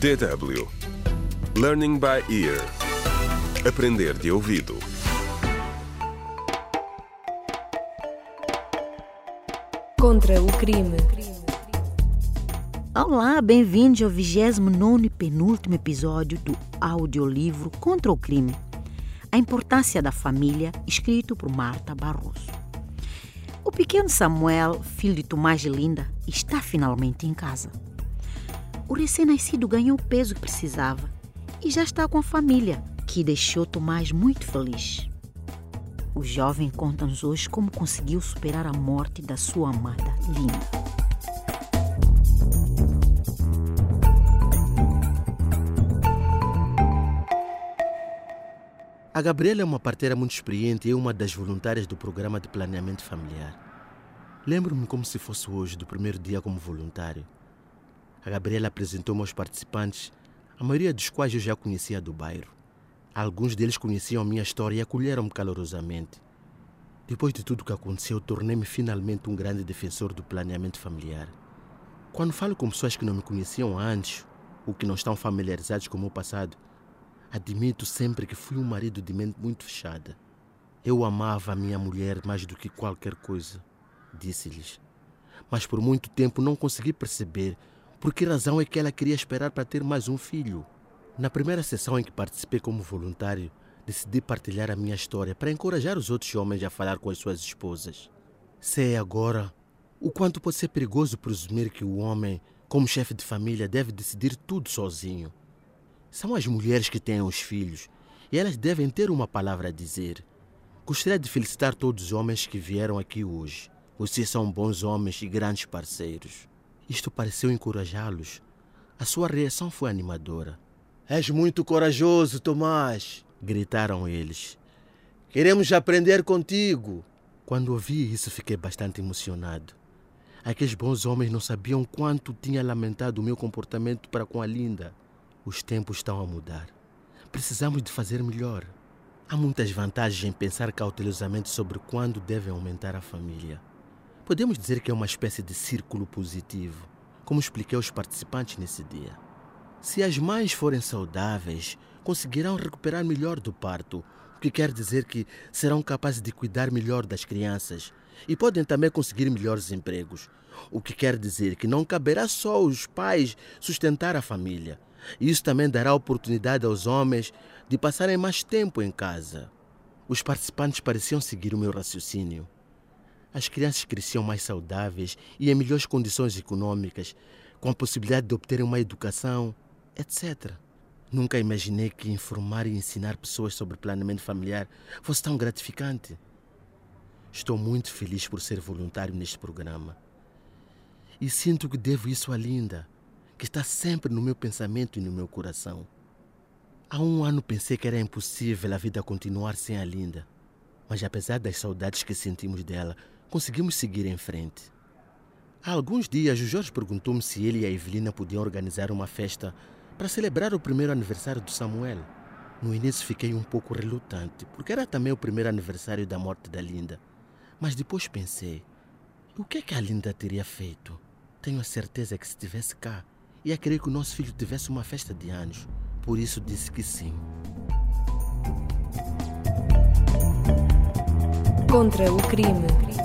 DW Learning by Ear Aprender de ouvido Contra o crime. Olá, bem-vindos ao 29 e penúltimo episódio do audiolivro Contra o Crime. A importância da família, escrito por Marta Barroso. O pequeno Samuel, filho de Tomás e Linda, está finalmente em casa. O recém-nascido ganhou o peso que precisava e já está com a família, que deixou Tomás muito feliz. O jovem conta-nos hoje como conseguiu superar a morte da sua amada Linda. A Gabriela é uma parteira muito experiente e é uma das voluntárias do programa de planeamento familiar. Lembro-me como se fosse hoje, do primeiro dia como voluntário. A Gabriela apresentou-me aos participantes, a maioria dos quais eu já conhecia do bairro. Alguns deles conheciam a minha história e acolheram-me calorosamente. Depois de tudo o que aconteceu, tornei-me finalmente um grande defensor do planeamento familiar. Quando falo com pessoas que não me conheciam antes, ou que não estão familiarizados com o meu passado, admito sempre que fui um marido de mente muito fechada. Eu amava a minha mulher mais do que qualquer coisa, disse-lhes. Mas por muito tempo não consegui perceber por que razão é que ela queria esperar para ter mais um filho. Na primeira sessão em que participei como voluntário, decidi partilhar a minha história para encorajar os outros homens a falar com as suas esposas. Sei agora o quanto pode ser perigoso presumir que o homem, como chefe de família, deve decidir tudo sozinho. São as mulheres que têm os filhos e elas devem ter uma palavra a dizer. Gostaria de felicitar todos os homens que vieram aqui hoje. Vocês são bons homens e grandes parceiros. Isto pareceu encorajá-los. A sua reação foi animadora. És muito corajoso, Tomás, gritaram eles. Queremos aprender contigo. Quando ouvi isso, fiquei bastante emocionado. Aqueles bons homens não sabiam quanto tinha lamentado o meu comportamento para com a Linda. Os tempos estão a mudar. Precisamos de fazer melhor. Há muitas vantagens em pensar cautelosamente sobre quando deve aumentar a família. Podemos dizer que é uma espécie de círculo positivo, como expliquei aos participantes nesse dia. Se as mães forem saudáveis, conseguirão recuperar melhor do parto, o que quer dizer que serão capazes de cuidar melhor das crianças e podem também conseguir melhores empregos, o que quer dizer que não caberá só aos pais sustentar a família. Isso também dará oportunidade aos homens de passarem mais tempo em casa. Os participantes pareciam seguir o meu raciocínio. As crianças cresciam mais saudáveis e em melhores condições econômicas, com a possibilidade de obterem uma educação, etc. Nunca imaginei que informar e ensinar pessoas sobre planeamento familiar fosse tão gratificante. Estou muito feliz por ser voluntário neste programa. E sinto que devo isso à Linda, que está sempre no meu pensamento e no meu coração. Há um ano pensei que era impossível a vida continuar sem a Linda, mas apesar das saudades que sentimos dela, conseguimos seguir em frente. Há alguns dias, o Jorge perguntou-me se ele e a Evelina podiam organizar uma festa para celebrar o primeiro aniversário do Samuel. No início fiquei um pouco relutante, porque era também o primeiro aniversário da morte da Linda. Mas depois pensei: o que é que a Linda teria feito? Tenho a certeza que se estivesse cá, ia querer que o nosso filho tivesse uma festa de anos. Por isso disse que sim. Contra o crime.